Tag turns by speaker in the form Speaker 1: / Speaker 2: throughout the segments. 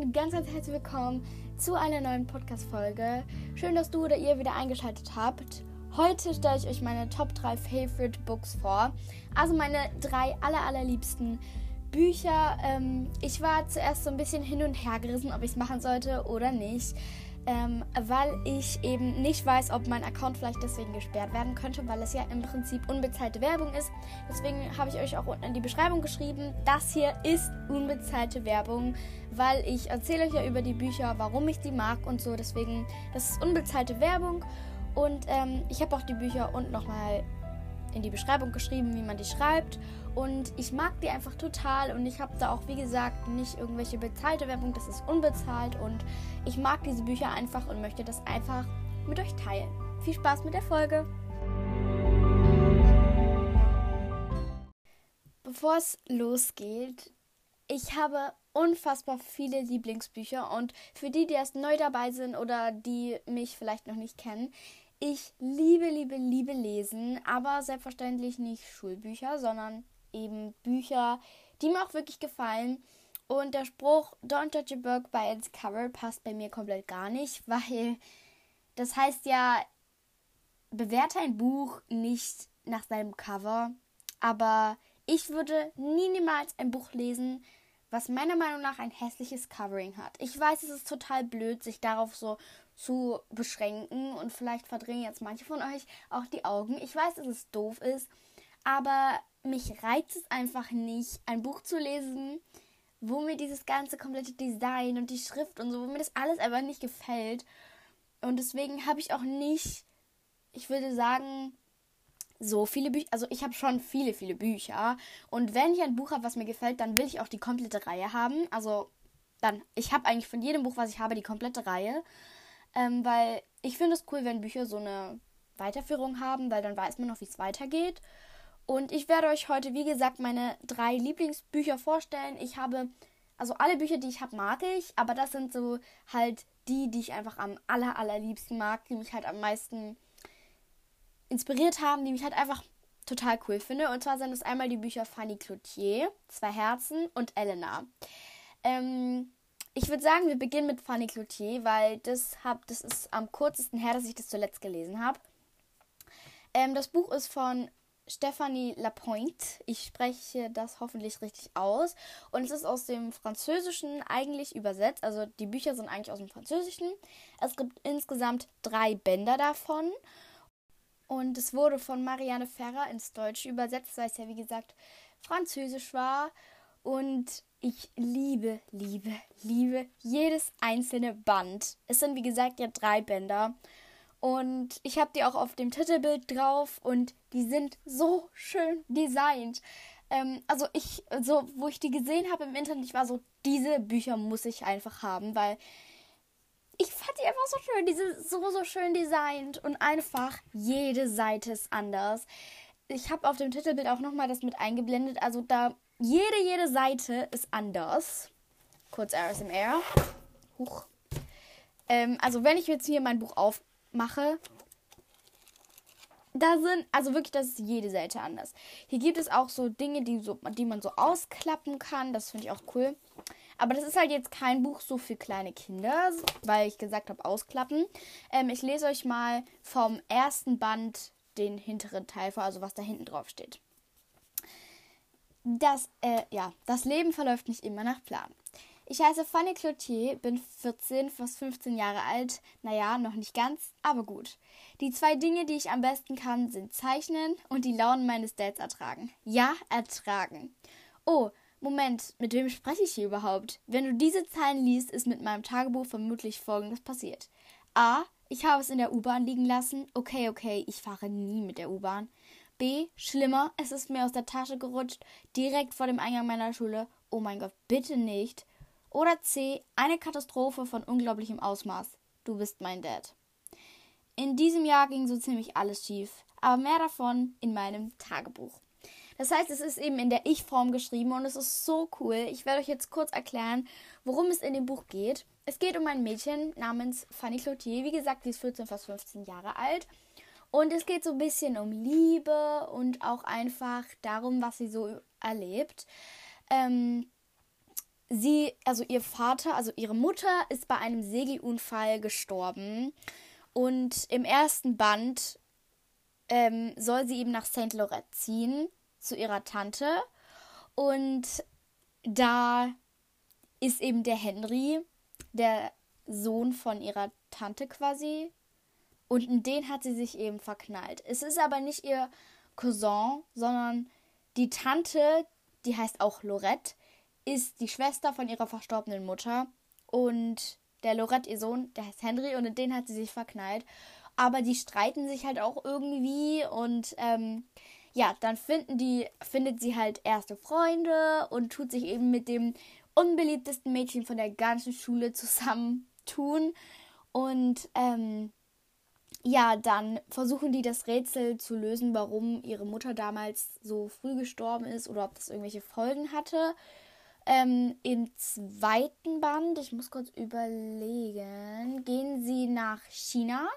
Speaker 1: und ganz, ganz herzlich willkommen zu einer neuen Podcast-Folge. Schön, dass du oder ihr wieder eingeschaltet habt. Heute stelle ich euch meine Top 3 Favorite Books vor. Also meine drei aller, allerliebsten Bücher. Ähm, ich war zuerst so ein bisschen hin und her gerissen, ob ich es machen sollte oder nicht ähm, weil ich eben nicht weiß, ob mein Account vielleicht deswegen gesperrt werden könnte, weil es ja im Prinzip unbezahlte Werbung ist. Deswegen habe ich euch auch unten in die Beschreibung geschrieben, das hier ist unbezahlte Werbung, weil ich erzähle euch ja über die Bücher, warum ich die mag und so. Deswegen, das ist unbezahlte Werbung und ähm, ich habe auch die Bücher unten nochmal in die Beschreibung geschrieben, wie man die schreibt. Und ich mag die einfach total und ich habe da auch, wie gesagt, nicht irgendwelche bezahlte Werbung, das ist unbezahlt und ich mag diese Bücher einfach und möchte das einfach mit euch teilen. Viel Spaß mit der Folge! Bevor es losgeht, ich habe unfassbar viele Lieblingsbücher und für die, die erst neu dabei sind oder die mich vielleicht noch nicht kennen, ich liebe, liebe, liebe lesen, aber selbstverständlich nicht Schulbücher, sondern eben Bücher, die mir auch wirklich gefallen. Und der Spruch Don't judge a book by its cover passt bei mir komplett gar nicht, weil das heißt ja, bewerte ein Buch nicht nach seinem Cover. Aber ich würde nie niemals ein Buch lesen, was meiner Meinung nach ein hässliches Covering hat. Ich weiß, es ist total blöd, sich darauf so zu beschränken und vielleicht verdrehen jetzt manche von euch auch die Augen. Ich weiß, dass es doof ist, aber mich reizt es einfach nicht, ein Buch zu lesen, wo mir dieses ganze komplette Design und die Schrift und so, wo mir das alles einfach nicht gefällt. Und deswegen habe ich auch nicht, ich würde sagen, so viele Bücher. Also ich habe schon viele, viele Bücher. Und wenn ich ein Buch habe, was mir gefällt, dann will ich auch die komplette Reihe haben. Also dann, ich habe eigentlich von jedem Buch, was ich habe, die komplette Reihe. Ähm, weil ich finde es cool, wenn Bücher so eine Weiterführung haben, weil dann weiß man noch, wie es weitergeht. Und ich werde euch heute, wie gesagt, meine drei Lieblingsbücher vorstellen. Ich habe, also alle Bücher, die ich habe, mag ich, aber das sind so halt die, die ich einfach am aller, allerliebsten mag, die mich halt am meisten inspiriert haben, die mich halt einfach total cool finde. Und zwar sind es einmal die Bücher Fanny Cloutier, Zwei Herzen und Elena. Ähm, ich würde sagen, wir beginnen mit Fanny Cloutier, weil das, hab, das ist am kürzesten her, dass ich das zuletzt gelesen habe. Ähm, das Buch ist von Stephanie Lapointe. Ich spreche das hoffentlich richtig aus. Und es ist aus dem Französischen eigentlich übersetzt. Also die Bücher sind eigentlich aus dem Französischen. Es gibt insgesamt drei Bänder davon. Und es wurde von Marianne Ferrer ins Deutsche übersetzt, weil es ja wie gesagt Französisch war. Und ich liebe, liebe, liebe jedes einzelne Band. Es sind wie gesagt ja drei Bänder. Und ich habe die auch auf dem Titelbild drauf und die sind so schön designt. Ähm, also ich, so, wo ich die gesehen habe im Internet, ich war so, diese Bücher muss ich einfach haben, weil ich fand die einfach so schön. Die sind so, so schön designt und einfach jede Seite ist anders. Ich habe auf dem Titelbild auch nochmal das mit eingeblendet. Also da jede, jede Seite ist anders. Kurz RSMR. Huch. Ähm, also wenn ich jetzt hier mein Buch aufmache, da sind, also wirklich, das ist jede Seite anders. Hier gibt es auch so Dinge, die, so, die man so ausklappen kann. Das finde ich auch cool. Aber das ist halt jetzt kein Buch so für kleine Kinder, weil ich gesagt habe, ausklappen. Ähm, ich lese euch mal vom ersten Band den hinteren Teil vor, also was da hinten drauf steht das, äh, ja, das Leben verläuft nicht immer nach Plan. Ich heiße Fanny Cloutier, bin 14, fast 15 Jahre alt. Naja, noch nicht ganz, aber gut. Die zwei Dinge, die ich am besten kann, sind Zeichnen und die Launen meines Dads ertragen. Ja, ertragen. Oh, Moment, mit wem spreche ich hier überhaupt? Wenn du diese Zeilen liest, ist mit meinem Tagebuch vermutlich Folgendes passiert. A. Ich habe es in der U-Bahn liegen lassen. Okay, okay, ich fahre nie mit der U-Bahn. B. Schlimmer, es ist mir aus der Tasche gerutscht, direkt vor dem Eingang meiner Schule. Oh mein Gott, bitte nicht. Oder C. Eine Katastrophe von unglaublichem Ausmaß. Du bist mein Dad. In diesem Jahr ging so ziemlich alles schief, aber mehr davon in meinem Tagebuch. Das heißt, es ist eben in der Ich-Form geschrieben und es ist so cool. Ich werde euch jetzt kurz erklären, worum es in dem Buch geht. Es geht um ein Mädchen namens Fanny Cloutier. Wie gesagt, sie ist 14, fast 15 Jahre alt und es geht so ein bisschen um Liebe und auch einfach darum, was sie so erlebt. Ähm, sie, also ihr Vater, also ihre Mutter ist bei einem Segelunfall gestorben. Und im ersten Band ähm, soll sie eben nach St. Lorette ziehen, zu ihrer Tante. Und da ist eben der Henry, der Sohn von ihrer Tante quasi. Und in den hat sie sich eben verknallt. Es ist aber nicht ihr Cousin, sondern die Tante, die heißt auch Lorette, ist die Schwester von ihrer verstorbenen Mutter. Und der Lorette, ihr Sohn, der heißt Henry und in den hat sie sich verknallt. Aber die streiten sich halt auch irgendwie und ähm, ja, dann finden die, findet sie halt erste Freunde und tut sich eben mit dem unbeliebtesten Mädchen von der ganzen Schule zusammentun. Und ähm, ja, dann versuchen die das Rätsel zu lösen, warum ihre Mutter damals so früh gestorben ist oder ob das irgendwelche Folgen hatte. Ähm, Im zweiten Band, ich muss kurz überlegen, gehen sie nach China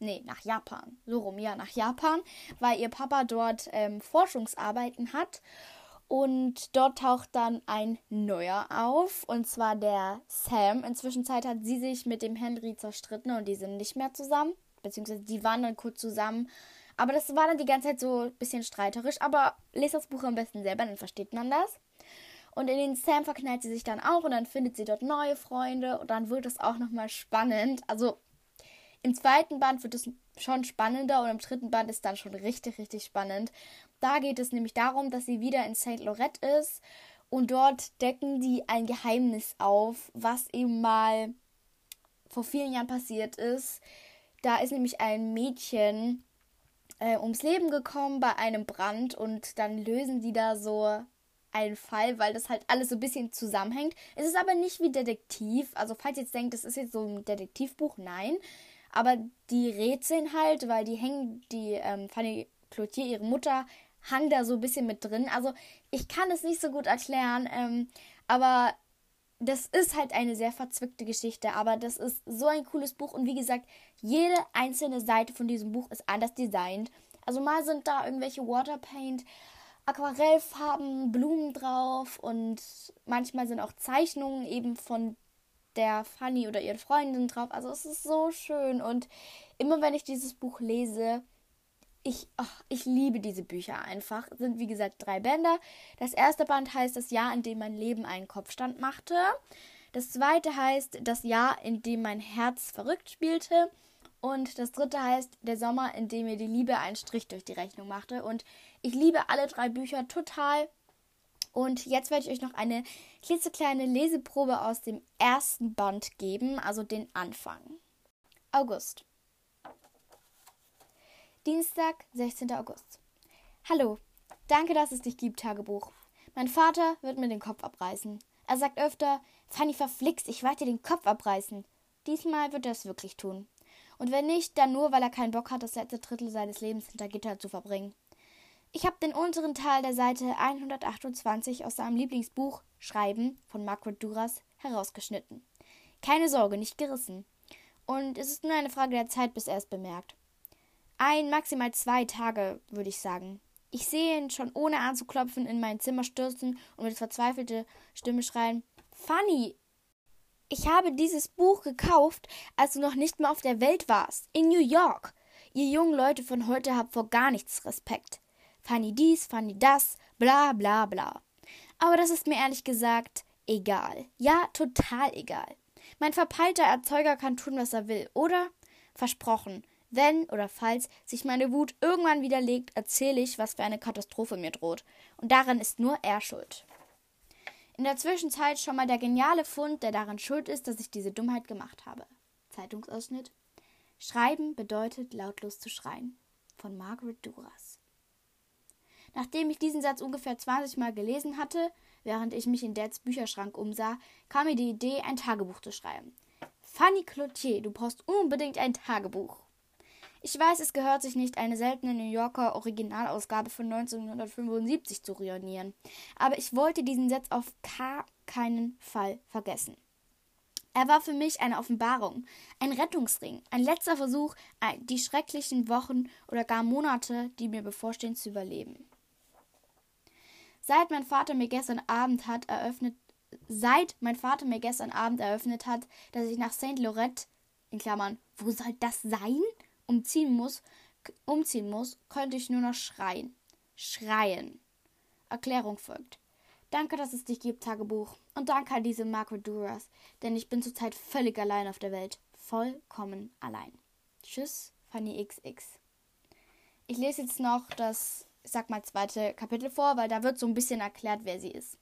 Speaker 1: nee, nach Japan. So rum, ja, nach Japan, weil ihr Papa dort ähm, Forschungsarbeiten hat. Und dort taucht dann ein neuer auf, und zwar der Sam. Inzwischen hat sie sich mit dem Henry zerstritten und die sind nicht mehr zusammen. Beziehungsweise die waren dann kurz zusammen. Aber das war dann die ganze Zeit so ein bisschen streiterisch. Aber lest das Buch am besten selber, dann versteht man das. Und in den Sam verknallt sie sich dann auch und dann findet sie dort neue Freunde und dann wird es auch nochmal spannend. Also im zweiten Band wird es schon spannender und im dritten Band ist dann schon richtig, richtig spannend. Da geht es nämlich darum, dass sie wieder in St. Lorette ist und dort decken die ein Geheimnis auf, was eben mal vor vielen Jahren passiert ist. Da ist nämlich ein Mädchen äh, ums Leben gekommen bei einem Brand und dann lösen die da so einen Fall, weil das halt alles so ein bisschen zusammenhängt. Es ist aber nicht wie Detektiv. Also falls ihr jetzt denkt, das ist jetzt so ein Detektivbuch, nein. Aber die rätseln halt, weil die hängen, die ähm, Fanny Cloutier, ihre Mutter, hang da so ein bisschen mit drin. Also ich kann es nicht so gut erklären, ähm, aber das ist halt eine sehr verzwickte Geschichte, aber das ist so ein cooles Buch und wie gesagt, jede einzelne Seite von diesem Buch ist anders designt. Also mal sind da irgendwelche Waterpaint, Aquarellfarben, Blumen drauf und manchmal sind auch Zeichnungen eben von der Fanny oder ihren Freundin drauf. Also es ist so schön und immer wenn ich dieses Buch lese, ich, oh, ich liebe diese Bücher einfach. Es sind wie gesagt drei Bänder. Das erste Band heißt Das Jahr, in dem mein Leben einen Kopfstand machte. Das zweite heißt Das Jahr, in dem mein Herz verrückt spielte. Und das dritte heißt Der Sommer, in dem mir die Liebe einen Strich durch die Rechnung machte. Und ich liebe alle drei Bücher total. Und jetzt werde ich euch noch eine klitzekleine Leseprobe aus dem ersten Band geben, also den Anfang. August. Dienstag, 16. August. Hallo, danke, dass es dich gibt, Tagebuch. Mein Vater wird mir den Kopf abreißen. Er sagt öfter, Fanny verflixt, ich werde dir den Kopf abreißen. Diesmal wird er es wirklich tun. Und wenn nicht, dann nur, weil er keinen Bock hat, das letzte Drittel seines Lebens hinter Gitter zu verbringen. Ich habe den unteren Teil der Seite 128 aus seinem Lieblingsbuch Schreiben von Margaret Duras herausgeschnitten. Keine Sorge, nicht gerissen. Und es ist nur eine Frage der Zeit, bis er es bemerkt. Ein, maximal zwei Tage, würde ich sagen. Ich sehe ihn schon ohne anzuklopfen in mein Zimmer stürzen und mit verzweifelter Stimme schreien: Fanny! Ich habe dieses Buch gekauft, als du noch nicht mehr auf der Welt warst, in New York. Ihr jungen Leute von heute habt vor gar nichts Respekt. Fanny dies, Fanny das, bla bla bla. Aber das ist mir ehrlich gesagt egal. Ja, total egal. Mein verpeilter Erzeuger kann tun, was er will, oder? Versprochen. Wenn oder falls sich meine Wut irgendwann widerlegt, erzähle ich, was für eine Katastrophe mir droht. Und daran ist nur er schuld. In der Zwischenzeit schon mal der geniale Fund, der daran schuld ist, dass ich diese Dummheit gemacht habe. Zeitungsausschnitt. Schreiben bedeutet lautlos zu schreien. Von Margaret Duras. Nachdem ich diesen Satz ungefähr 20 Mal gelesen hatte, während ich mich in Dads Bücherschrank umsah, kam mir die Idee, ein Tagebuch zu schreiben. Fanny Cloutier, du brauchst unbedingt ein Tagebuch. Ich weiß, es gehört sich nicht, eine seltene New Yorker Originalausgabe von 1975 zu ruinieren, aber ich wollte diesen Satz auf keinen Fall vergessen. Er war für mich eine Offenbarung, ein Rettungsring, ein letzter Versuch, die schrecklichen Wochen oder gar Monate, die mir bevorstehen, zu überleben. Seit mein Vater mir gestern Abend hat eröffnet, seit mein Vater mir gestern Abend eröffnet hat, dass ich nach St. Lorette, in Klammern, wo soll das sein, umziehen muss, umziehen muss, könnte ich nur noch schreien. Schreien. Erklärung folgt. Danke, dass es dich gibt, Tagebuch. Und danke an diese Margaret Duras, denn ich bin zurzeit völlig allein auf der Welt. Vollkommen allein. Tschüss, Fanny XX. Ich lese jetzt noch das, ich sag mal, zweite Kapitel vor, weil da wird so ein bisschen erklärt, wer sie ist.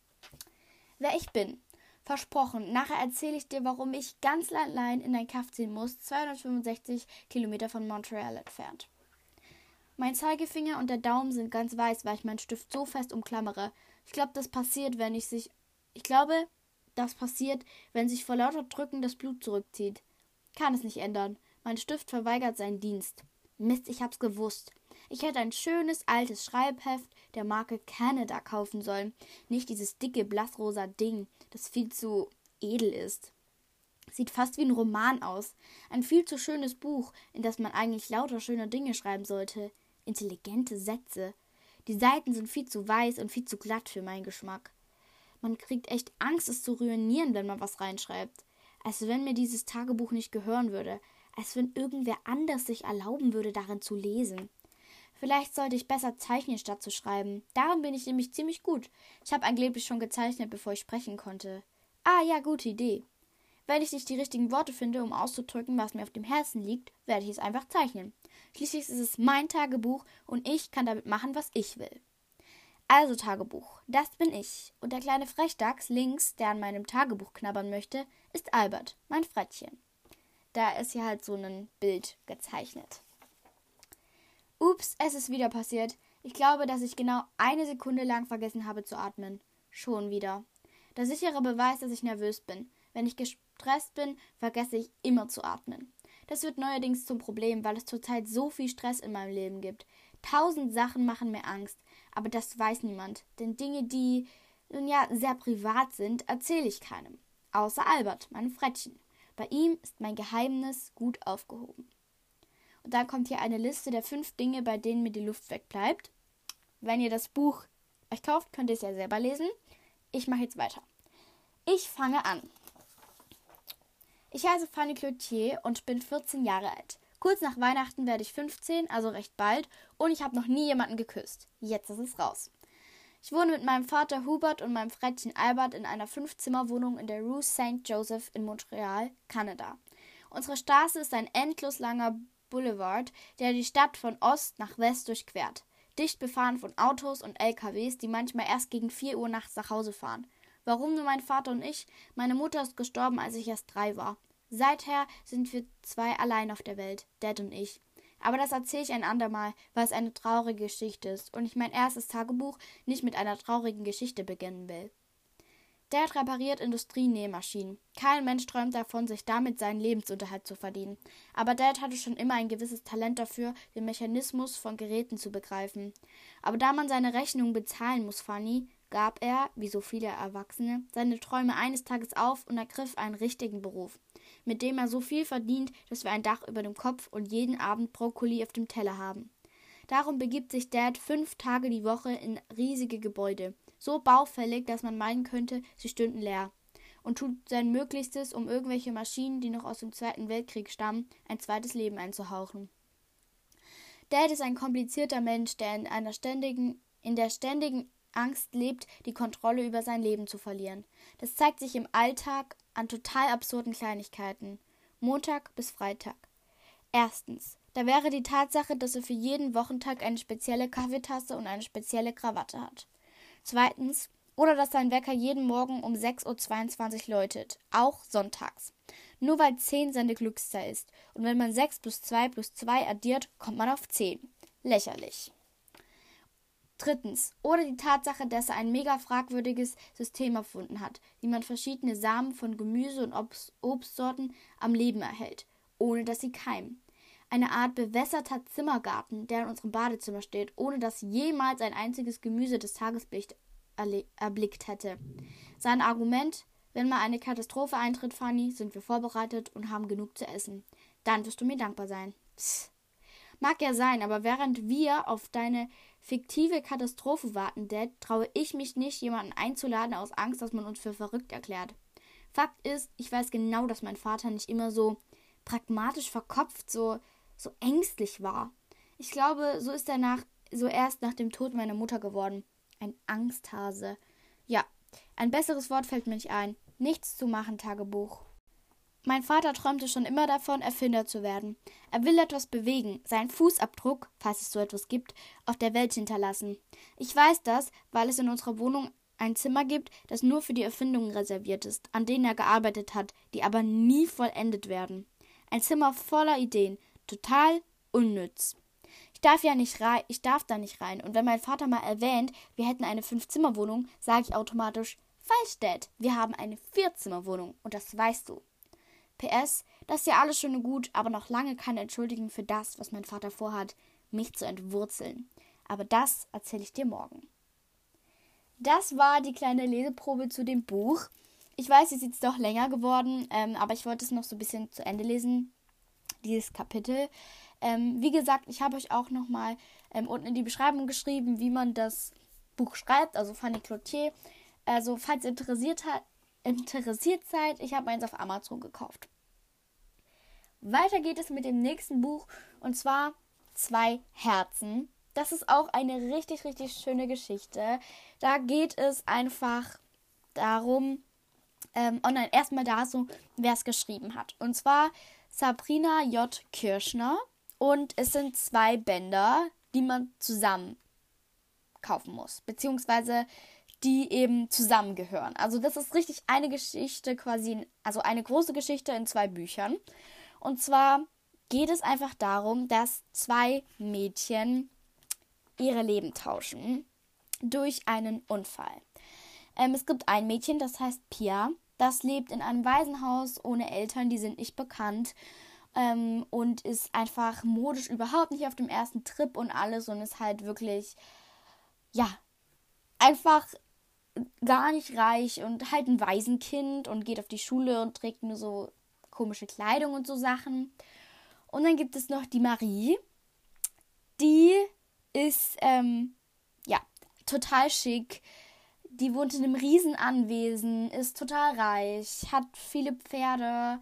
Speaker 1: Wer ich bin. Versprochen, nachher erzähle ich dir, warum ich ganz allein in ein Kaff ziehen muss, 265 Kilometer von Montreal entfernt. Mein Zeigefinger und der Daumen sind ganz weiß, weil ich meinen Stift so fest umklammere. Ich glaube, das passiert, wenn ich sich. Ich glaube, das passiert, wenn sich vor lauter Drücken das Blut zurückzieht. Kann es nicht ändern. Mein Stift verweigert seinen Dienst. Mist, ich hab's gewusst. Ich hätte ein schönes altes Schreibheft der Marke Canada kaufen sollen. Nicht dieses dicke blassrosa Ding, das viel zu edel ist. Sieht fast wie ein Roman aus. Ein viel zu schönes Buch, in das man eigentlich lauter schöne Dinge schreiben sollte. Intelligente Sätze. Die Seiten sind viel zu weiß und viel zu glatt für meinen Geschmack. Man kriegt echt Angst, es zu ruinieren, wenn man was reinschreibt. Als wenn mir dieses Tagebuch nicht gehören würde. Als wenn irgendwer anders sich erlauben würde, darin zu lesen. Vielleicht sollte ich besser zeichnen, statt zu schreiben. Darin bin ich nämlich ziemlich gut. Ich habe angeblich schon gezeichnet, bevor ich sprechen konnte. Ah ja, gute Idee. Wenn ich nicht die richtigen Worte finde, um auszudrücken, was mir auf dem Herzen liegt, werde ich es einfach zeichnen. Schließlich ist es mein Tagebuch und ich kann damit machen, was ich will. Also Tagebuch, das bin ich. Und der kleine Frechdachs links, der an meinem Tagebuch knabbern möchte, ist Albert, mein Frettchen. Da ist hier halt so ein Bild gezeichnet. Ups, es ist wieder passiert. Ich glaube, dass ich genau eine Sekunde lang vergessen habe zu atmen. Schon wieder. Der sichere Beweis, dass ich nervös bin. Wenn ich gestresst bin, vergesse ich immer zu atmen. Das wird neuerdings zum Problem, weil es zurzeit so viel Stress in meinem Leben gibt. Tausend Sachen machen mir Angst, aber das weiß niemand. Denn Dinge, die nun ja sehr privat sind, erzähle ich keinem. Außer Albert, meinem Frettchen. Bei ihm ist mein Geheimnis gut aufgehoben. Dann kommt hier eine Liste der fünf Dinge, bei denen mir die Luft wegbleibt. Wenn ihr das Buch euch kauft, könnt ihr es ja selber lesen. Ich mache jetzt weiter. Ich fange an. Ich heiße Fanny Cloutier und bin 14 Jahre alt. Kurz nach Weihnachten werde ich 15, also recht bald, und ich habe noch nie jemanden geküsst. Jetzt ist es raus. Ich wohne mit meinem Vater Hubert und meinem Frettchen Albert in einer Fünfzimmerwohnung in der Rue St. Joseph in Montreal, Kanada. Unsere Straße ist ein endlos langer Boulevard, der die Stadt von Ost nach West durchquert. Dicht befahren von Autos und LKWs, die manchmal erst gegen 4 Uhr nachts nach Hause fahren. Warum nur mein Vater und ich? Meine Mutter ist gestorben, als ich erst drei war. Seither sind wir zwei allein auf der Welt, Dad und ich. Aber das erzähle ich ein andermal, weil es eine traurige Geschichte ist und ich mein erstes Tagebuch nicht mit einer traurigen Geschichte beginnen will. Dad repariert Industrienähmaschinen. Kein Mensch träumt davon, sich damit seinen Lebensunterhalt zu verdienen. Aber Dad hatte schon immer ein gewisses Talent dafür, den Mechanismus von Geräten zu begreifen. Aber da man seine Rechnungen bezahlen muss, Fanny, gab er, wie so viele Erwachsene, seine Träume eines Tages auf und ergriff einen richtigen Beruf, mit dem er so viel verdient, dass wir ein Dach über dem Kopf und jeden Abend Brokkoli auf dem Teller haben. Darum begibt sich Dad fünf Tage die Woche in riesige Gebäude, so baufällig, dass man meinen könnte, sie stünden leer, und tut sein Möglichstes, um irgendwelche Maschinen, die noch aus dem Zweiten Weltkrieg stammen, ein zweites Leben einzuhauchen. Dad ist ein komplizierter Mensch, der in einer ständigen, in der ständigen Angst lebt, die Kontrolle über sein Leben zu verlieren. Das zeigt sich im Alltag an total absurden Kleinigkeiten. Montag bis Freitag. Erstens. Da wäre die Tatsache, dass er für jeden Wochentag eine spezielle Kaffeetasse und eine spezielle Krawatte hat. Zweitens, oder dass sein Wecker jeden Morgen um 6.22 Uhr läutet, auch sonntags. Nur weil 10 seine Glückszahl ist. Und wenn man 6 plus 2 plus 2 addiert, kommt man auf 10. Lächerlich. Drittens, oder die Tatsache, dass er ein mega fragwürdiges System erfunden hat, wie man verschiedene Samen von Gemüse und Obst Obstsorten am Leben erhält, ohne dass sie keimen. Eine Art bewässerter Zimmergarten, der in unserem Badezimmer steht, ohne dass jemals ein einziges Gemüse das Tageslicht erblickt hätte. Sein Argument, wenn mal eine Katastrophe eintritt, Fanny, sind wir vorbereitet und haben genug zu essen. Dann wirst du mir dankbar sein. Psst. Mag ja sein, aber während wir auf deine fiktive Katastrophe wartende, traue ich mich nicht, jemanden einzuladen aus Angst, dass man uns für verrückt erklärt. Fakt ist, ich weiß genau, dass mein Vater nicht immer so pragmatisch verkopft, so, so ängstlich war. Ich glaube, so ist er nach, so erst nach dem Tod meiner Mutter geworden. Ein Angsthase. Ja, ein besseres Wort fällt mir nicht ein. Nichts zu machen, Tagebuch. Mein Vater träumte schon immer davon, Erfinder zu werden. Er will etwas bewegen, seinen Fußabdruck, falls es so etwas gibt, auf der Welt hinterlassen. Ich weiß das, weil es in unserer Wohnung ein Zimmer gibt, das nur für die Erfindungen reserviert ist, an denen er gearbeitet hat, die aber nie vollendet werden. Ein Zimmer voller Ideen, total unnütz. Ich darf ja nicht rein, ich darf da nicht rein. Und wenn mein Vater mal erwähnt, wir hätten eine Fünf-Zimmer-Wohnung, sage ich automatisch, falsch, Dad, wir haben eine Vier-Zimmer-Wohnung und das weißt du. PS, das ist ja alles schön und gut, aber noch lange keine Entschuldigung für das, was mein Vater vorhat, mich zu entwurzeln. Aber das erzähle ich dir morgen. Das war die kleine Leseprobe zu dem Buch. Ich weiß, jetzt ist es doch länger geworden, ähm, aber ich wollte es noch so ein bisschen zu Ende lesen, dieses Kapitel. Ähm, wie gesagt, ich habe euch auch nochmal ähm, unten in die Beschreibung geschrieben, wie man das Buch schreibt, also Fanny Cloutier. Also, falls ihr interessiert interessiert seid, ich habe eins auf Amazon gekauft. Weiter geht es mit dem nächsten Buch und zwar Zwei Herzen. Das ist auch eine richtig, richtig schöne Geschichte. Da geht es einfach darum, ähm, oh nein, erstmal dazu, wer es geschrieben hat. Und zwar Sabrina J. Kirschner. Und es sind zwei Bänder, die man zusammen kaufen muss. Beziehungsweise die eben zusammengehören. Also das ist richtig eine Geschichte quasi, also eine große Geschichte in zwei Büchern. Und zwar geht es einfach darum, dass zwei Mädchen ihre Leben tauschen durch einen Unfall. Ähm, es gibt ein Mädchen, das heißt Pia, das lebt in einem Waisenhaus ohne Eltern, die sind nicht bekannt ähm, und ist einfach modisch überhaupt nicht auf dem ersten Trip und alles und ist halt wirklich, ja, einfach gar nicht reich und halt ein Waisenkind und geht auf die Schule und trägt nur so komische Kleidung und so Sachen. Und dann gibt es noch die Marie. Die ist, ähm, ja, total schick. Die wohnt in einem Riesenanwesen, ist total reich, hat viele Pferde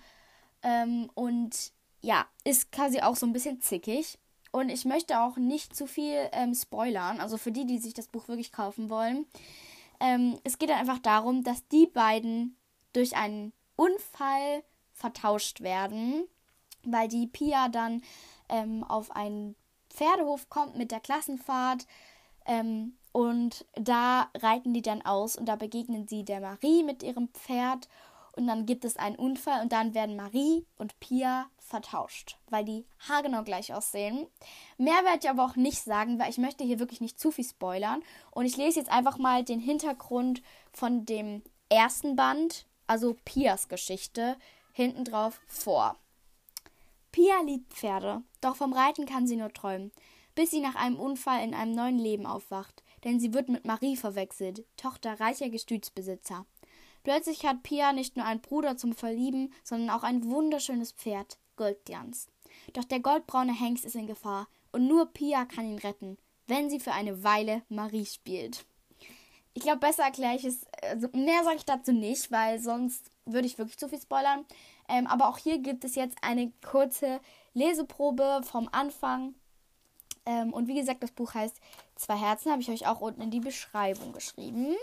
Speaker 1: ähm, und ja, ist quasi auch so ein bisschen zickig. Und ich möchte auch nicht zu viel ähm, spoilern, also für die, die sich das Buch wirklich kaufen wollen. Ähm, es geht einfach darum, dass die beiden durch einen Unfall vertauscht werden, weil die Pia dann ähm, auf einen Pferdehof kommt mit der Klassenfahrt ähm, und da reiten die dann aus und da begegnen sie der Marie mit ihrem Pferd und dann gibt es einen Unfall und dann werden Marie und Pia vertauscht, weil die haargenau gleich aussehen. Mehr werde ich aber auch nicht sagen, weil ich möchte hier wirklich nicht zu viel spoilern. Und ich lese jetzt einfach mal den Hintergrund von dem ersten Band, also Pias Geschichte, hinten drauf vor. Pia liebt Pferde, doch vom Reiten kann sie nur träumen, bis sie nach einem Unfall in einem neuen Leben aufwacht, denn sie wird mit Marie verwechselt, Tochter reicher Gestütsbesitzer. Plötzlich hat Pia nicht nur einen Bruder zum Verlieben, sondern auch ein wunderschönes Pferd, Goldglanz. Doch der goldbraune Hengst ist in Gefahr und nur Pia kann ihn retten, wenn sie für eine Weile Marie spielt. Ich glaube, besser erkläre ich es, also mehr sage ich dazu nicht, weil sonst würde ich wirklich zu viel spoilern. Ähm, aber auch hier gibt es jetzt eine kurze Leseprobe vom Anfang. Ähm, und wie gesagt, das Buch heißt Zwei Herzen, habe ich euch auch unten in die Beschreibung geschrieben.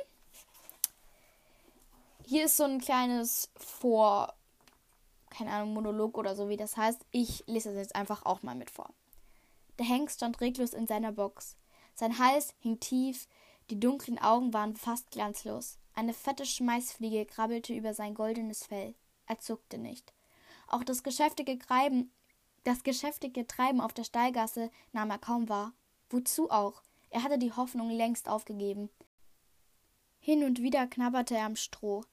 Speaker 1: Hier ist so ein kleines Vor, keine Ahnung, Monolog oder so, wie das heißt. Ich lese das jetzt einfach auch mal mit vor. Der Hengst stand reglos in seiner Box. Sein Hals hing tief, die dunklen Augen waren fast glanzlos. Eine fette Schmeißfliege krabbelte über sein goldenes Fell. Er zuckte nicht. Auch das geschäftige Treiben, das geschäftige Treiben auf der Stallgasse nahm er kaum wahr. Wozu auch? Er hatte die Hoffnung längst aufgegeben. Hin und wieder knabberte er am Stroh.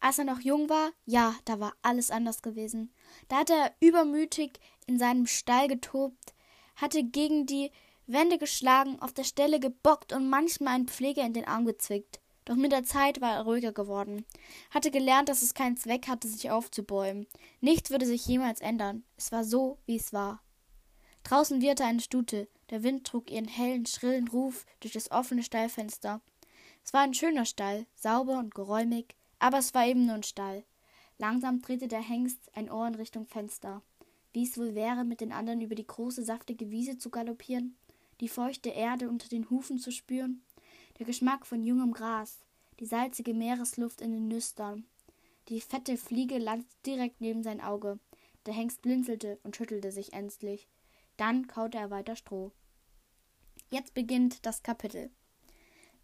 Speaker 1: Als er noch jung war, ja, da war alles anders gewesen. Da hatte er übermütig in seinem Stall getobt, hatte gegen die Wände geschlagen, auf der Stelle gebockt und manchmal einen Pfleger in den Arm gezwickt. Doch mit der Zeit war er ruhiger geworden, hatte gelernt, dass es keinen Zweck hatte, sich aufzubäumen. Nichts würde sich jemals ändern. Es war so, wie es war. Draußen wieherte eine Stute, Der Wind trug ihren hellen, schrillen Ruf durch das offene Stallfenster. Es war ein schöner Stall, sauber und geräumig, aber es war eben nur ein Stall. Langsam drehte der Hengst ein Ohr in Richtung Fenster. Wie es wohl wäre, mit den anderen über die große, saftige Wiese zu galoppieren, die feuchte Erde unter den Hufen zu spüren, der Geschmack von jungem Gras, die salzige Meeresluft in den Nüstern. Die fette Fliege landete direkt neben sein Auge. Der Hengst blinzelte und schüttelte sich ängstlich. Dann kaute er weiter Stroh. Jetzt beginnt das Kapitel.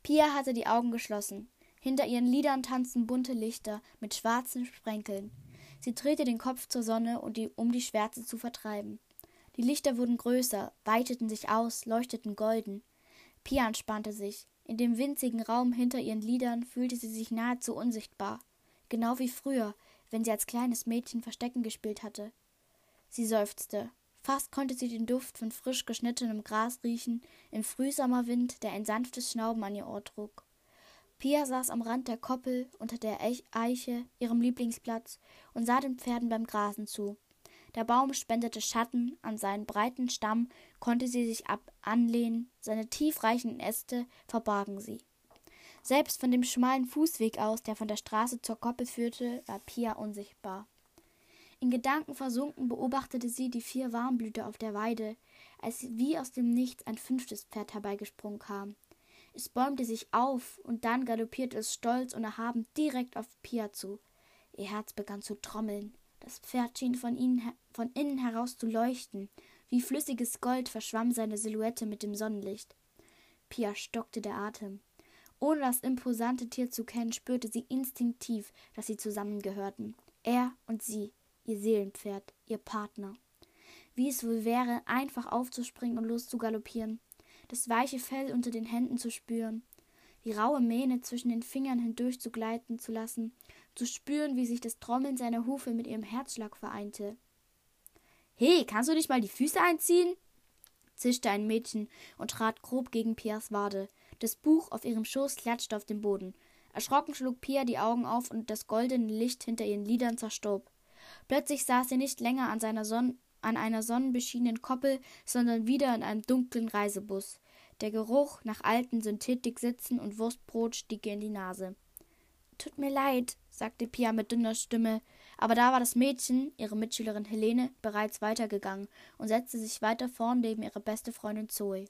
Speaker 1: Pia hatte die Augen geschlossen. Hinter ihren Lidern tanzten bunte Lichter mit schwarzen Sprenkeln. Sie drehte den Kopf zur Sonne, um die, um die Schwärze zu vertreiben. Die Lichter wurden größer, weiteten sich aus, leuchteten golden. Pia entspannte sich. In dem winzigen Raum hinter ihren Lidern fühlte sie sich nahezu unsichtbar. Genau wie früher, wenn sie als kleines Mädchen Verstecken gespielt hatte. Sie seufzte. Fast konnte sie den Duft von frisch geschnittenem Gras riechen, im Frühsommerwind, der ein sanftes Schnauben an ihr Ohr trug. Pia saß am Rand der Koppel unter der Eiche, ihrem Lieblingsplatz, und sah den Pferden beim Grasen zu. Der Baum spendete Schatten, an seinen breiten Stamm konnte sie sich ab anlehnen, seine tiefreichenden Äste verbargen sie. Selbst von dem schmalen Fußweg aus, der von der Straße zur Koppel führte, war Pia unsichtbar. In Gedanken versunken beobachtete sie die vier Warmblüter auf der Weide, als wie aus dem Nichts ein fünftes Pferd herbeigesprungen kam. Es bäumte sich auf, und dann galoppierte es stolz und erhaben direkt auf Pia zu. Ihr Herz begann zu trommeln. Das Pferd schien von, ihnen, von innen heraus zu leuchten. Wie flüssiges Gold verschwamm seine Silhouette mit dem Sonnenlicht. Pia stockte der Atem. Ohne das imposante Tier zu kennen, spürte sie instinktiv, dass sie zusammengehörten. Er und sie, ihr Seelenpferd, ihr Partner. Wie es wohl wäre, einfach aufzuspringen und loszugaloppieren, das weiche Fell unter den Händen zu spüren, die raue Mähne zwischen den Fingern hindurch zu gleiten zu lassen, zu spüren, wie sich das Trommeln seiner Hufe mit ihrem Herzschlag vereinte. He, kannst du nicht mal die Füße einziehen? zischte ein Mädchen und trat grob gegen Pias Wade. Das Buch auf ihrem Schoß klatschte auf den Boden. Erschrocken schlug Pia die Augen auf und das goldene Licht hinter ihren Lidern zerstob. Plötzlich saß sie nicht länger an, seiner Son an einer sonnenbeschienenen Koppel, sondern wieder in einem dunklen Reisebus. Der Geruch nach alten Synthetiksitzen und Wurstbrot stieg ihr in die Nase. Tut mir leid, sagte Pia mit dünner Stimme, aber da war das Mädchen, ihre Mitschülerin Helene, bereits weitergegangen und setzte sich weiter vorn neben ihre beste Freundin Zoe.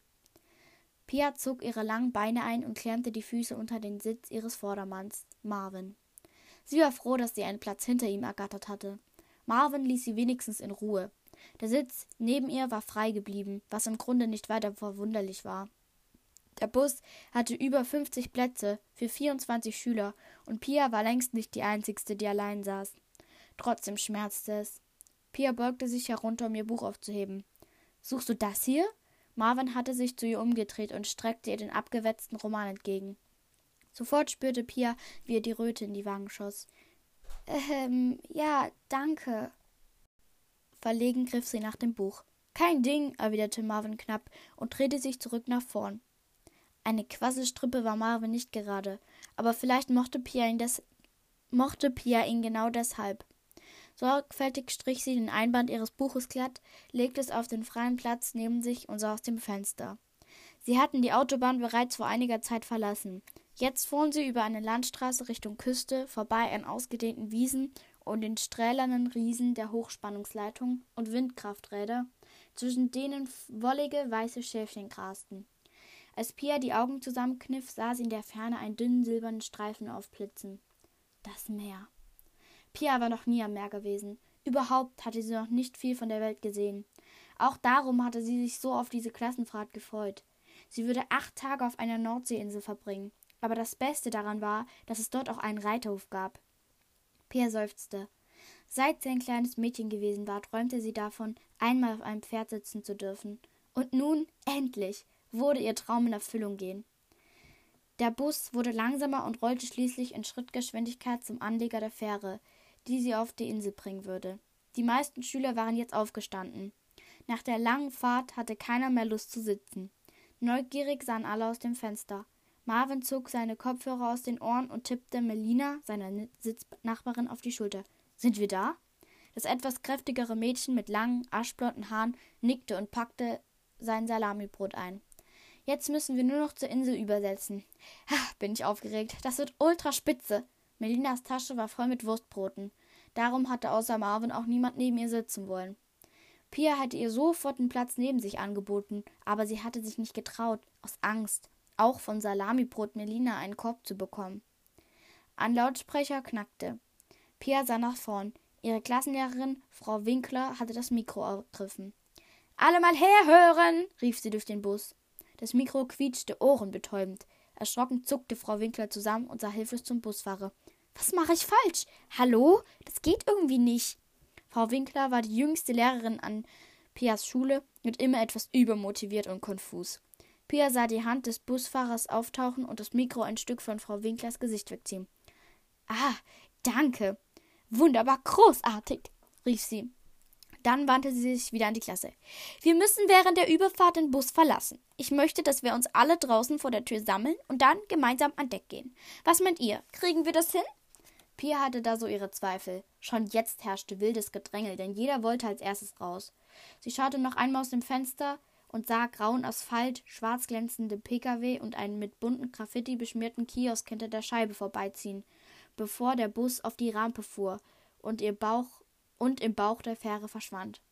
Speaker 1: Pia zog ihre langen Beine ein und klemmte die Füße unter den Sitz ihres Vordermanns, Marvin. Sie war froh, dass sie einen Platz hinter ihm ergattert hatte. Marvin ließ sie wenigstens in Ruhe. Der Sitz neben ihr war frei geblieben, was im Grunde nicht weiter verwunderlich war. Der Bus hatte über 50 Plätze für 24 Schüler und Pia war längst nicht die einzigste, die allein saß. Trotzdem schmerzte es. Pia beugte sich herunter, um ihr Buch aufzuheben. Suchst du das hier? Marvin hatte sich zu ihr umgedreht und streckte ihr den abgewetzten Roman entgegen. Sofort spürte Pia, wie ihr die Röte in die Wangen schoss. Ähm, ja, danke. Verlegen griff sie nach dem Buch. Kein Ding, erwiderte Marvin knapp und drehte sich zurück nach vorn. Eine Quasselstrippe war Marvin nicht gerade, aber vielleicht mochte Pia ihn, des mochte Pia ihn genau deshalb. Sorgfältig strich sie den Einband ihres Buches glatt, legte es auf den freien Platz neben sich und sah aus dem Fenster. Sie hatten die Autobahn bereits vor einiger Zeit verlassen. Jetzt fuhren sie über eine Landstraße Richtung Küste, vorbei an ausgedehnten Wiesen und den stählernen Riesen der Hochspannungsleitung und Windkrafträder, zwischen denen wollige weiße Schäfchen grasten. Als Pia die Augen zusammenkniff, sah sie in der Ferne einen dünnen silbernen Streifen aufblitzen. Das Meer. Pia war noch nie am Meer gewesen. Überhaupt hatte sie noch nicht viel von der Welt gesehen. Auch darum hatte sie sich so auf diese Klassenfahrt gefreut. Sie würde acht Tage auf einer Nordseeinsel verbringen. Aber das Beste daran war, dass es dort auch einen Reiterhof gab. Pia seufzte. Seit sie ein kleines Mädchen gewesen war, träumte sie davon, einmal auf einem Pferd sitzen zu dürfen. Und nun, endlich, wurde ihr Traum in Erfüllung gehen. Der Bus wurde langsamer und rollte schließlich in Schrittgeschwindigkeit zum Anleger der Fähre, die sie auf die Insel bringen würde. Die meisten Schüler waren jetzt aufgestanden. Nach der langen Fahrt hatte keiner mehr Lust zu sitzen. Neugierig sahen alle aus dem Fenster. Marvin zog seine Kopfhörer aus den Ohren und tippte Melina, seiner Sitznachbarin, auf die Schulter. Sind wir da? Das etwas kräftigere Mädchen mit langen, aschblonden Haaren nickte und packte sein Salamibrot ein. Jetzt müssen wir nur noch zur Insel übersetzen. Ha, bin ich aufgeregt. Das wird ultra spitze. Melinas Tasche war voll mit Wurstbroten. Darum hatte außer Marvin auch niemand neben ihr sitzen wollen. Pia hätte ihr sofort einen Platz neben sich angeboten, aber sie hatte sich nicht getraut, aus Angst, auch von Salamibrot Melina einen Korb zu bekommen. Ein Lautsprecher knackte. Pia sah nach vorn. Ihre Klassenlehrerin, Frau Winkler, hatte das Mikro ergriffen. Alle mal herhören, rief sie durch den Bus. Das Mikro quietschte ohrenbetäubend. Erschrocken zuckte Frau Winkler zusammen und sah hilflos zum Busfahrer. Was mache ich falsch? Hallo? Das geht irgendwie nicht. Frau Winkler war die jüngste Lehrerin an Pias Schule und immer etwas übermotiviert und konfus. Pia sah die Hand des Busfahrers auftauchen und das Mikro ein Stück von Frau Winklers Gesicht wegziehen. Ah, danke. Wunderbar großartig, rief sie. Dann wandte sie sich wieder an die Klasse. Wir müssen während der Überfahrt den Bus verlassen. Ich möchte, dass wir uns alle draußen vor der Tür sammeln und dann gemeinsam an Deck gehen. Was meint ihr? Kriegen wir das hin? Pia hatte da so ihre Zweifel. Schon jetzt herrschte wildes Gedrängel, denn jeder wollte als erstes raus. Sie schaute noch einmal aus dem Fenster und sah grauen Asphalt, schwarz glänzende Pkw und einen mit bunten Graffiti beschmierten Kiosk hinter der Scheibe vorbeiziehen, bevor der Bus auf die Rampe fuhr und ihr Bauch und im Bauch der Fähre verschwand.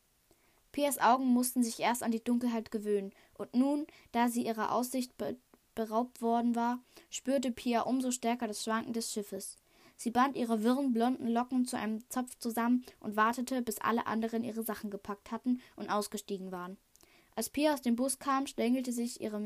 Speaker 1: Pias Augen mussten sich erst an die Dunkelheit gewöhnen, und nun, da sie ihrer Aussicht be beraubt worden war, spürte Pia umso stärker das Schwanken des Schiffes. Sie band ihre wirren blonden Locken zu einem Zopf zusammen und wartete, bis alle anderen ihre Sachen gepackt hatten und ausgestiegen waren. Als Pia aus dem Bus kam, schlängelte sich ihre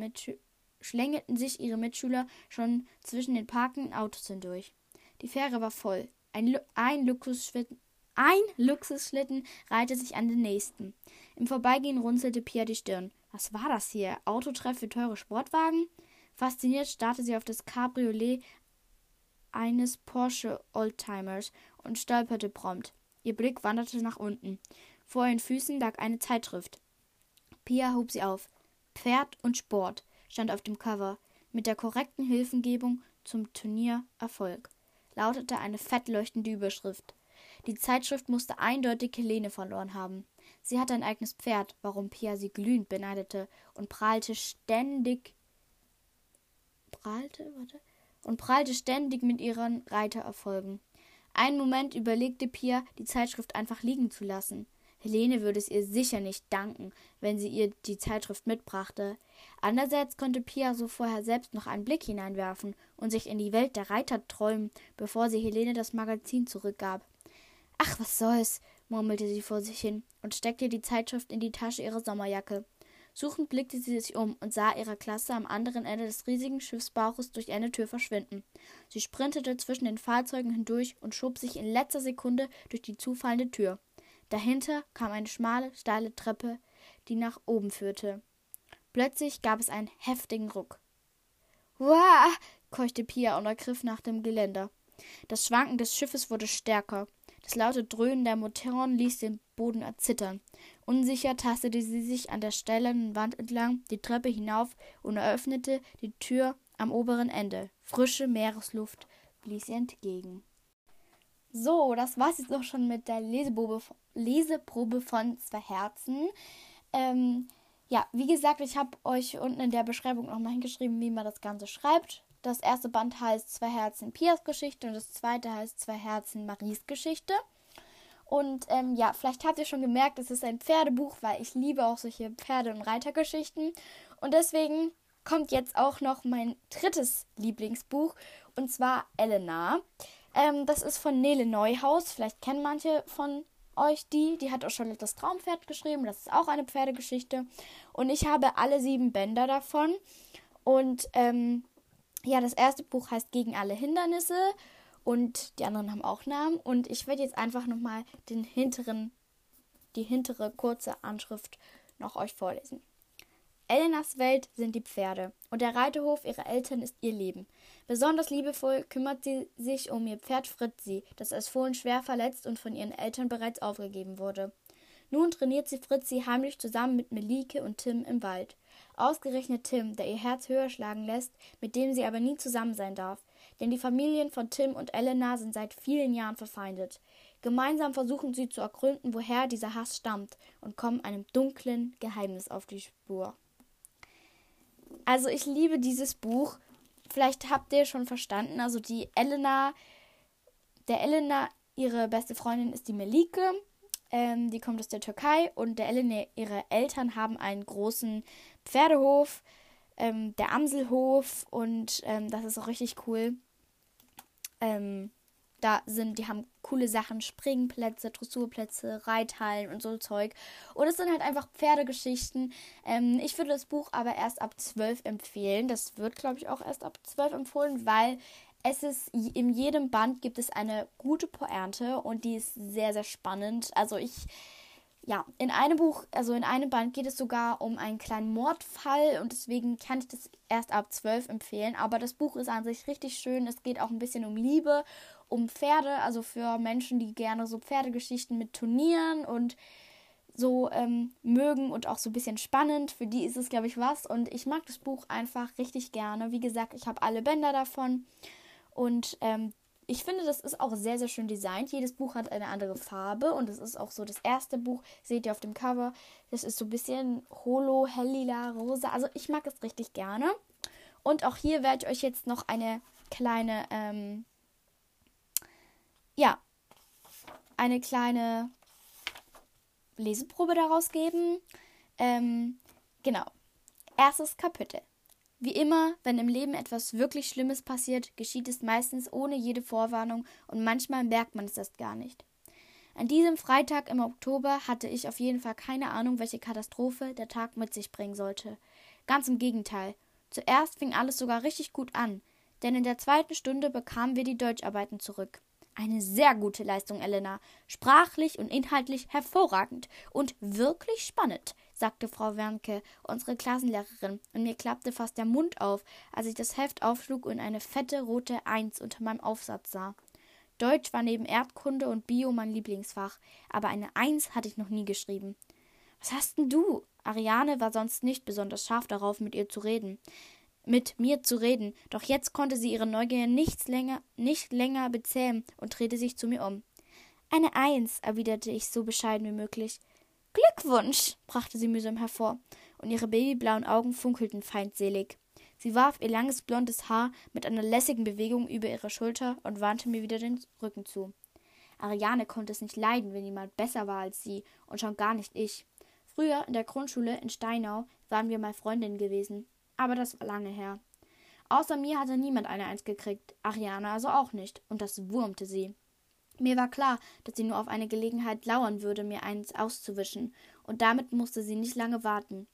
Speaker 1: schlängelten sich ihre Mitschüler schon zwischen den parkenden Autos hindurch. Die Fähre war voll. Ein, ein Luxusschlitten ein Luxusschlitten reihte sich an den nächsten. Im Vorbeigehen runzelte Pia die Stirn. Was war das hier? Autotreff für teure Sportwagen? Fasziniert starrte sie auf das Cabriolet eines Porsche Oldtimers und stolperte prompt. Ihr Blick wanderte nach unten. Vor ihren Füßen lag eine Zeitschrift. Pia hob sie auf. Pferd und Sport stand auf dem Cover. Mit der korrekten Hilfengebung zum Turnier Erfolg lautete eine fett leuchtende Überschrift. Die Zeitschrift musste eindeutig Helene verloren haben. Sie hatte ein eigenes Pferd, warum Pia sie glühend beneidete und prahlte ständig prahlte, warte, und prahlte ständig mit ihren Reitererfolgen. Einen Moment überlegte Pia, die Zeitschrift einfach liegen zu lassen. Helene würde es ihr sicher nicht danken, wenn sie ihr die Zeitschrift mitbrachte. Andererseits konnte Pia so vorher selbst noch einen Blick hineinwerfen und sich in die Welt der Reiter träumen, bevor sie Helene das Magazin zurückgab. Ach, was soll's, murmelte sie vor sich hin und steckte die Zeitschrift in die Tasche ihrer Sommerjacke. Suchend blickte sie sich um und sah ihre Klasse am anderen Ende des riesigen Schiffsbauches durch eine Tür verschwinden. Sie sprintete zwischen den Fahrzeugen hindurch und schob sich in letzter Sekunde durch die zufallende Tür. Dahinter kam eine schmale, steile Treppe, die nach oben führte. Plötzlich gab es einen heftigen Ruck. Wah! keuchte Pia und ergriff nach dem Geländer. Das Schwanken des Schiffes wurde stärker. Das laute Dröhnen der Motoren ließ den Boden erzittern. Unsicher tastete sie sich an der stählernen Wand entlang die Treppe hinauf und eröffnete die Tür am oberen Ende. Frische Meeresluft blies ihr entgegen. So, das war's jetzt auch schon mit der Leseprobe, Leseprobe von Zwei Herzen. Ähm, ja, wie gesagt, ich habe euch unten in der Beschreibung nochmal hingeschrieben, wie man das Ganze schreibt. Das erste Band heißt Zwei Herzen Pias Geschichte und das zweite heißt Zwei Herzen Maries Geschichte. Und ähm, ja, vielleicht habt ihr schon gemerkt, es ist ein Pferdebuch, weil ich liebe auch solche Pferde- und Reitergeschichten. Und deswegen kommt jetzt auch noch mein drittes Lieblingsbuch und zwar Elena. Ähm, das ist von Nele Neuhaus. Vielleicht kennen manche von euch die. Die hat auch schon das Traumpferd geschrieben. Das ist auch eine Pferdegeschichte. Und ich habe alle sieben Bänder davon. Und ähm, ja, das erste Buch heißt Gegen alle Hindernisse und die anderen haben auch Namen. Und ich werde jetzt einfach nochmal den hinteren, die hintere kurze Anschrift noch euch vorlesen. Elenas Welt sind die Pferde und der Reiterhof ihrer Eltern ist ihr Leben. Besonders liebevoll kümmert sie sich um ihr Pferd Fritzi, das als Fohlen schwer verletzt und von ihren Eltern bereits aufgegeben wurde. Nun trainiert sie Fritzi heimlich zusammen mit Melike und Tim im Wald. Ausgerechnet Tim, der ihr Herz höher schlagen lässt, mit dem sie aber nie zusammen sein darf. Denn die Familien von Tim und Elena sind seit vielen Jahren verfeindet. Gemeinsam versuchen sie zu ergründen, woher dieser Hass stammt und kommen einem dunklen Geheimnis auf die Spur. Also ich liebe dieses Buch. Vielleicht habt ihr schon verstanden. Also die Elena, der Elena, ihre beste Freundin ist die Melike. Ähm, die kommt aus der Türkei und der Elena, ihre Eltern haben einen großen Pferdehof, ähm, der Amselhof und ähm, das ist auch richtig cool. Ähm, da sind, die haben coole Sachen, Springplätze, Dressurplätze, Reithallen und so Zeug. Und es sind halt einfach Pferdegeschichten. Ähm, ich würde das Buch aber erst ab 12 empfehlen. Das wird, glaube ich, auch erst ab 12 empfohlen, weil es ist, in jedem Band gibt es eine gute Pointe und die ist sehr, sehr spannend. Also ich, ja, in einem Buch, also in einem Band geht es sogar um einen kleinen Mordfall und deswegen kann ich das erst ab 12 empfehlen. Aber das Buch ist an sich richtig schön. Es geht auch ein bisschen um Liebe um Pferde, also für Menschen, die gerne so Pferdegeschichten mit Turnieren und so ähm, mögen und auch so ein bisschen spannend. Für die ist es, glaube ich, was. Und ich mag das Buch einfach richtig gerne. Wie gesagt, ich habe alle Bänder davon. Und ähm, ich finde, das ist auch sehr, sehr schön designt. Jedes Buch hat eine andere Farbe. Und es ist auch so das erste Buch, seht ihr auf dem Cover. Das ist so ein bisschen holo, hellila, rosa. Also ich mag es richtig gerne. Und auch hier werde ich euch jetzt noch eine kleine ähm, ja, eine kleine Leseprobe daraus geben. Ähm, genau. Erstes Kapitel. Wie immer, wenn im Leben etwas wirklich Schlimmes passiert, geschieht es meistens ohne jede Vorwarnung und manchmal merkt man es erst gar nicht. An diesem Freitag im Oktober hatte ich auf jeden Fall keine Ahnung, welche Katastrophe der Tag mit sich bringen sollte. Ganz im Gegenteil. Zuerst fing alles sogar richtig gut an, denn in der zweiten Stunde bekamen wir die Deutscharbeiten zurück. Eine sehr gute Leistung, Elena. Sprachlich und inhaltlich hervorragend und wirklich spannend, sagte Frau Wernke, unsere Klassenlehrerin, und mir klappte fast der Mund auf, als ich das Heft aufschlug und eine fette rote Eins unter meinem Aufsatz sah. Deutsch war neben Erdkunde und Bio mein Lieblingsfach, aber eine Eins hatte ich noch nie geschrieben. Was hast denn du? Ariane war sonst nicht besonders scharf darauf, mit ihr zu reden mit mir zu reden, doch jetzt konnte sie ihre Neugier nichts länger, nicht länger bezähmen und drehte sich zu mir um. Eine Eins, erwiderte ich so bescheiden wie möglich. Glückwunsch, brachte sie mühsam hervor, und ihre babyblauen Augen funkelten feindselig. Sie warf ihr langes blondes Haar mit einer lässigen Bewegung über ihre Schulter und wandte mir wieder den Rücken zu. Ariane konnte es nicht leiden, wenn jemand besser war als sie, und schon gar nicht ich. Früher in der Grundschule in Steinau waren wir mal Freundinnen gewesen aber das war lange her. Außer mir hatte niemand eine Eins gekriegt, Ariana also auch nicht, und das wurmte sie. Mir war klar, dass sie nur auf eine Gelegenheit lauern würde, mir eins auszuwischen, und damit musste sie nicht lange warten.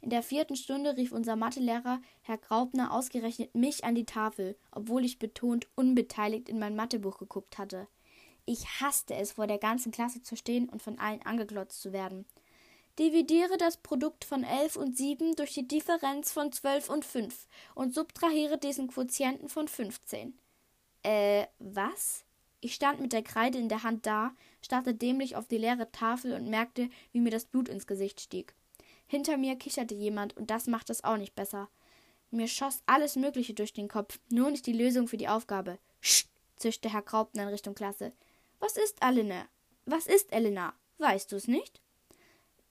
Speaker 1: In der vierten Stunde rief unser Mathelehrer, Herr Graupner, ausgerechnet mich an die Tafel, obwohl ich betont unbeteiligt in mein Mathebuch geguckt hatte. Ich hasste es, vor der ganzen Klasse zu stehen und von allen angeglotzt zu werden. Dividiere das Produkt von 11 und 7 durch die Differenz von 12 und 5 und subtrahiere diesen Quotienten von 15. Äh, was? Ich stand mit der Kreide in der Hand da, starrte dämlich auf die leere Tafel und merkte, wie mir das Blut ins Gesicht stieg. Hinter mir kicherte jemand, und das macht es auch nicht besser. Mir schoss alles Mögliche durch den Kopf, nur nicht die Lösung für die Aufgabe. Scht, zischte Herr Graupner in Richtung Klasse. Was ist Elena? Was ist Elena? Weißt du's nicht?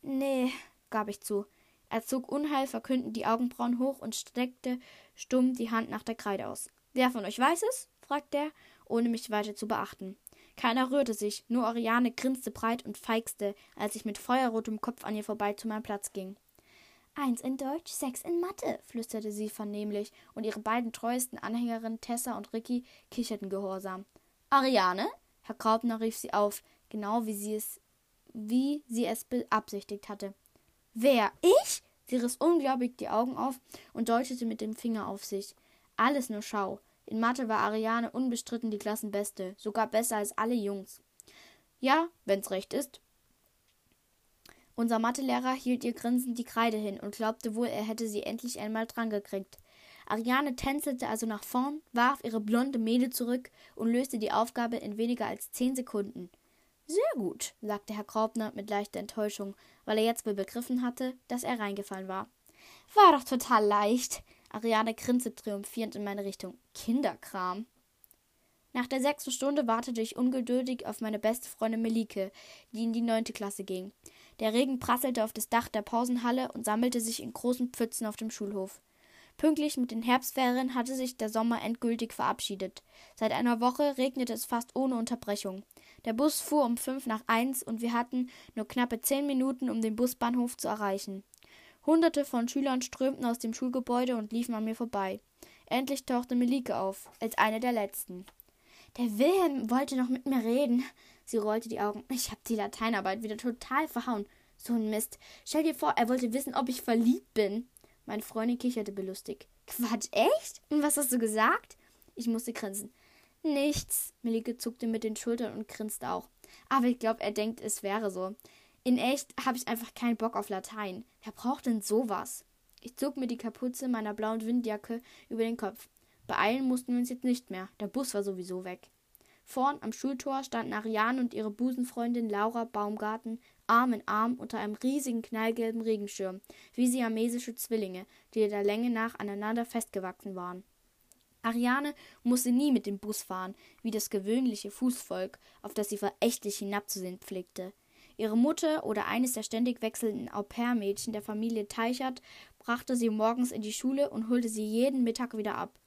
Speaker 1: Nee, gab ich zu. Er zog unheilverkündend die Augenbrauen hoch und streckte stumm die Hand nach der Kreide aus. Wer von euch weiß es? fragte er, ohne mich weiter zu beachten. Keiner rührte sich, nur Oriane grinste breit und feixte, als ich mit feuerrotem Kopf an ihr vorbei zu meinem Platz ging. Eins in Deutsch, sechs in Mathe, flüsterte sie vernehmlich, und ihre beiden treuesten Anhängerinnen Tessa und Ricky kicherten gehorsam. Ariane? Herr Graupner rief sie auf, genau wie sie es wie sie es beabsichtigt hatte. Wer? Ich? Sie riss unglaublich die Augen auf und deutete mit dem Finger auf sich. Alles nur Schau. In Mathe war Ariane unbestritten die Klassenbeste, sogar besser als alle Jungs. Ja, wenn's recht ist. Unser Mathelehrer hielt ihr grinsend die Kreide hin und glaubte wohl, er hätte sie endlich einmal drangekriegt. Ariane tänzelte also nach vorn, warf ihre blonde Mähne zurück und löste die Aufgabe in weniger als zehn Sekunden. Sehr gut, sagte Herr Graupner mit leichter Enttäuschung, weil er jetzt wohl begriffen hatte, dass er reingefallen war. War doch total leicht. Ariane grinste triumphierend in meine Richtung. Kinderkram. Nach der sechsten Stunde wartete ich ungeduldig auf meine beste Freundin Melike, die in die neunte Klasse ging. Der Regen prasselte auf das Dach der Pausenhalle und sammelte sich in großen Pfützen auf dem Schulhof. Pünktlich mit den Herbstferien hatte sich der Sommer endgültig verabschiedet. Seit einer Woche regnete es fast ohne Unterbrechung. Der Bus fuhr um fünf nach eins und wir hatten nur knappe zehn Minuten, um den Busbahnhof zu erreichen. Hunderte von Schülern strömten aus dem Schulgebäude und liefen an mir vorbei. Endlich tauchte Melike auf, als eine der letzten. Der Wilhelm wollte noch mit mir reden. Sie rollte die Augen. Ich hab die Lateinarbeit wieder total verhauen. So ein Mist. Stell dir vor, er wollte wissen, ob ich verliebt bin. Meine Freundin kicherte belustigt. Quatsch, echt? Und was hast du gesagt? Ich musste grinsen. Nichts. Melike zuckte mit den Schultern und grinste auch. Aber ich glaube, er denkt, es wäre so. In echt habe ich einfach keinen Bock auf Latein. Wer braucht denn sowas? Ich zog mir die Kapuze meiner blauen Windjacke über den Kopf. Beeilen mussten wir uns jetzt nicht mehr. Der Bus war sowieso weg. Vorn am Schultor standen Ariane und ihre Busenfreundin Laura Baumgarten Arm in Arm unter einem riesigen knallgelben Regenschirm, wie siamesische Zwillinge, die der Länge nach aneinander festgewachsen waren. Ariane musste nie mit dem Bus fahren, wie das gewöhnliche Fußvolk, auf das sie verächtlich hinabzusehen pflegte. Ihre Mutter oder eines der ständig wechselnden Au-pair-Mädchen der Familie Teichert brachte sie morgens in die Schule und holte sie jeden Mittag wieder ab.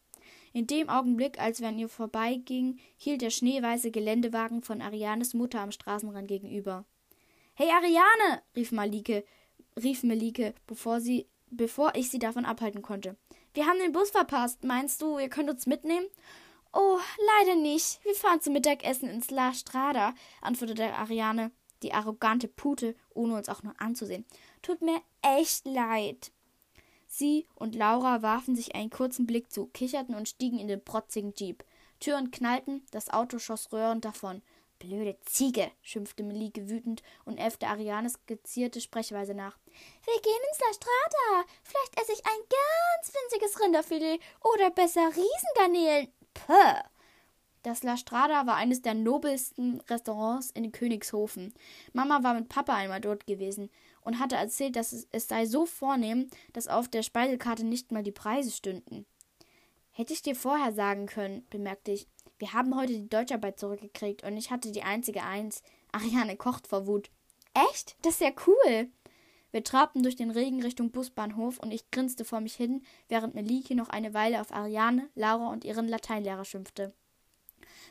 Speaker 1: In dem Augenblick, als wir an ihr vorbeigingen, hielt der schneeweiße Geländewagen von Arianes Mutter am Straßenrand gegenüber. Hey Ariane! rief Malike, rief Melike, bevor sie, bevor ich sie davon abhalten konnte. Wir haben den Bus verpasst. Meinst du, ihr könnt uns mitnehmen? Oh, leider nicht. Wir fahren zum Mittagessen ins La Strada, antwortete Ariane, die arrogante Pute, ohne uns auch nur anzusehen. Tut mir echt leid. Sie und Laura warfen sich einen kurzen Blick zu, kicherten und stiegen in den protzigen Jeep. Türen knallten, das Auto schoss röhrend davon. Blöde Ziege, schimpfte Melike wütend und äffte Arianes gezierte Sprechweise nach. Wir gehen ins La Strada. Vielleicht esse ich ein ganz winziges Rinderfilet oder besser Riesengarnelen. Puh. Das La Strada war eines der nobelsten Restaurants in Königshofen. Mama war mit Papa einmal dort gewesen und hatte erzählt, dass es, es sei so vornehm, dass auf der Speisekarte nicht mal die Preise stünden. Hätte ich dir vorher sagen können, bemerkte ich. Wir haben heute die Deutscharbeit zurückgekriegt und ich hatte die einzige Eins. Ariane kocht vor Wut. Echt? Das ist ja cool. Wir trabten durch den Regen Richtung Busbahnhof und ich grinste vor mich hin, während Melike noch eine Weile auf Ariane, Laura und ihren Lateinlehrer schimpfte.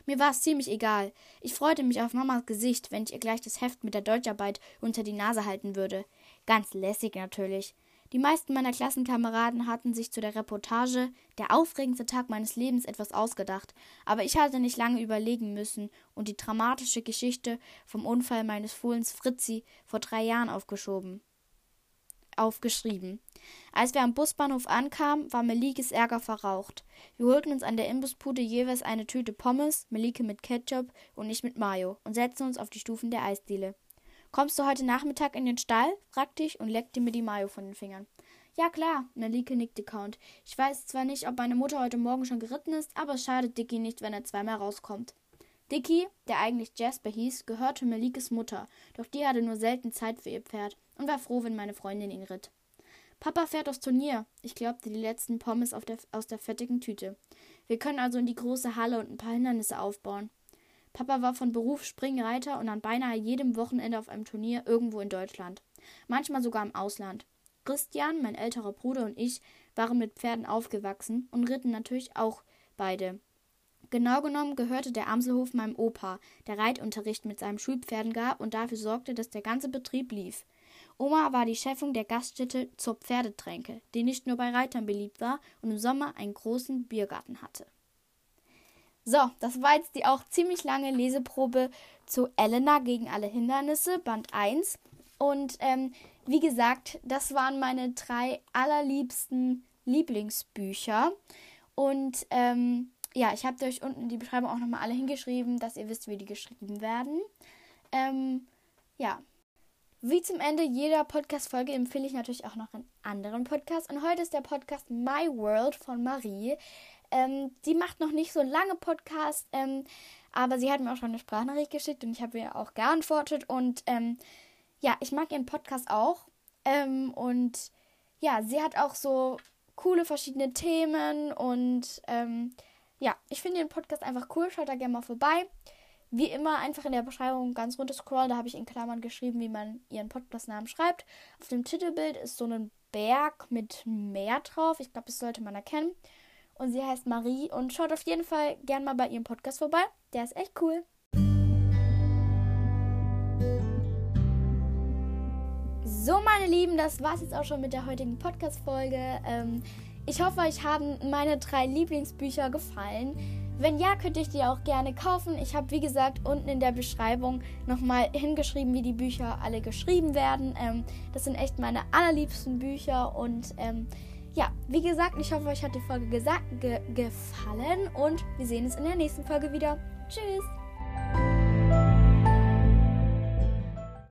Speaker 1: Mir war es ziemlich egal. Ich freute mich auf Mamas Gesicht, wenn ich ihr gleich das Heft mit der Deutscharbeit unter die Nase halten würde. Ganz lässig natürlich. Die meisten meiner Klassenkameraden hatten sich zu der Reportage Der aufregendste Tag meines Lebens etwas ausgedacht, aber ich hatte nicht lange überlegen müssen und die dramatische Geschichte vom Unfall meines Fohlens Fritzi vor drei Jahren aufgeschoben aufgeschrieben. Als wir am Busbahnhof ankamen, war Melikes Ärger verraucht. Wir holten uns an der Imbuspude jeweils eine Tüte Pommes, Melike mit Ketchup und ich mit Mayo, und setzten uns auf die Stufen der Eisdiele. Kommst du heute Nachmittag in den Stall? fragte ich und leckte mir die Mayo von den Fingern. Ja klar, Melike nickte Count. Ich weiß zwar nicht, ob meine Mutter heute Morgen schon geritten ist, aber es schadet Dicky nicht, wenn er zweimal rauskommt. Dicky, der eigentlich Jasper hieß, gehörte Melikes Mutter, doch die hatte nur selten Zeit für ihr Pferd und war froh, wenn meine Freundin ihn ritt. Papa fährt aufs Turnier. Ich glaubte die letzten Pommes der, aus der fettigen Tüte. Wir können also in die große Halle und ein paar Hindernisse aufbauen. Papa war von Beruf Springreiter und an beinahe jedem Wochenende auf einem Turnier irgendwo in Deutschland. Manchmal sogar im Ausland. Christian, mein älterer Bruder und ich waren mit Pferden aufgewachsen und ritten natürlich auch beide. Genau genommen gehörte der Amselhof meinem Opa, der Reitunterricht mit seinen Schulpferden gab und dafür sorgte, dass der ganze Betrieb lief. Oma war die Chefin der Gaststätte zur Pferdetränke, die nicht nur bei Reitern beliebt war und im Sommer einen großen Biergarten hatte. So, das war jetzt die auch ziemlich lange Leseprobe zu Elena gegen alle Hindernisse, Band 1. Und ähm, wie gesagt, das waren meine drei allerliebsten Lieblingsbücher. Und ähm, ja, ich habe euch unten in die Beschreibung auch nochmal alle hingeschrieben, dass ihr wisst, wie die geschrieben werden. Ähm, ja, wie zum Ende jeder Podcast-Folge empfehle ich natürlich auch noch einen anderen Podcast. Und heute ist der Podcast My World von Marie. Ähm, die macht noch nicht so lange Podcast, ähm, aber sie hat mir auch schon eine Sprachnachricht geschickt und ich habe ihr auch geantwortet. Und ähm, ja, ich mag ihren Podcast auch. Ähm, und ja, sie hat auch so coole verschiedene Themen und ähm, ja, ich finde den Podcast einfach cool. Schaut da gerne mal vorbei. Wie immer einfach in der Beschreibung ganz runter scrollen. Da habe ich in Klammern geschrieben, wie man ihren Podcastnamen schreibt. Auf dem Titelbild ist so ein Berg mit Meer drauf. Ich glaube, das sollte man erkennen. Und sie heißt Marie. Und schaut auf jeden Fall gerne mal bei ihrem Podcast vorbei. Der ist echt cool. So, meine Lieben, das war's jetzt auch schon mit der heutigen Podcast-Folge. Ähm, ich hoffe, euch haben meine drei Lieblingsbücher gefallen. Wenn ja, könnt ihr die auch gerne kaufen. Ich habe, wie gesagt, unten in der Beschreibung nochmal hingeschrieben, wie die Bücher alle geschrieben werden. Ähm, das sind echt meine allerliebsten Bücher. Und ähm, ja, wie gesagt, ich hoffe, euch hat die Folge ge gefallen. Und wir sehen uns in der nächsten Folge wieder. Tschüss!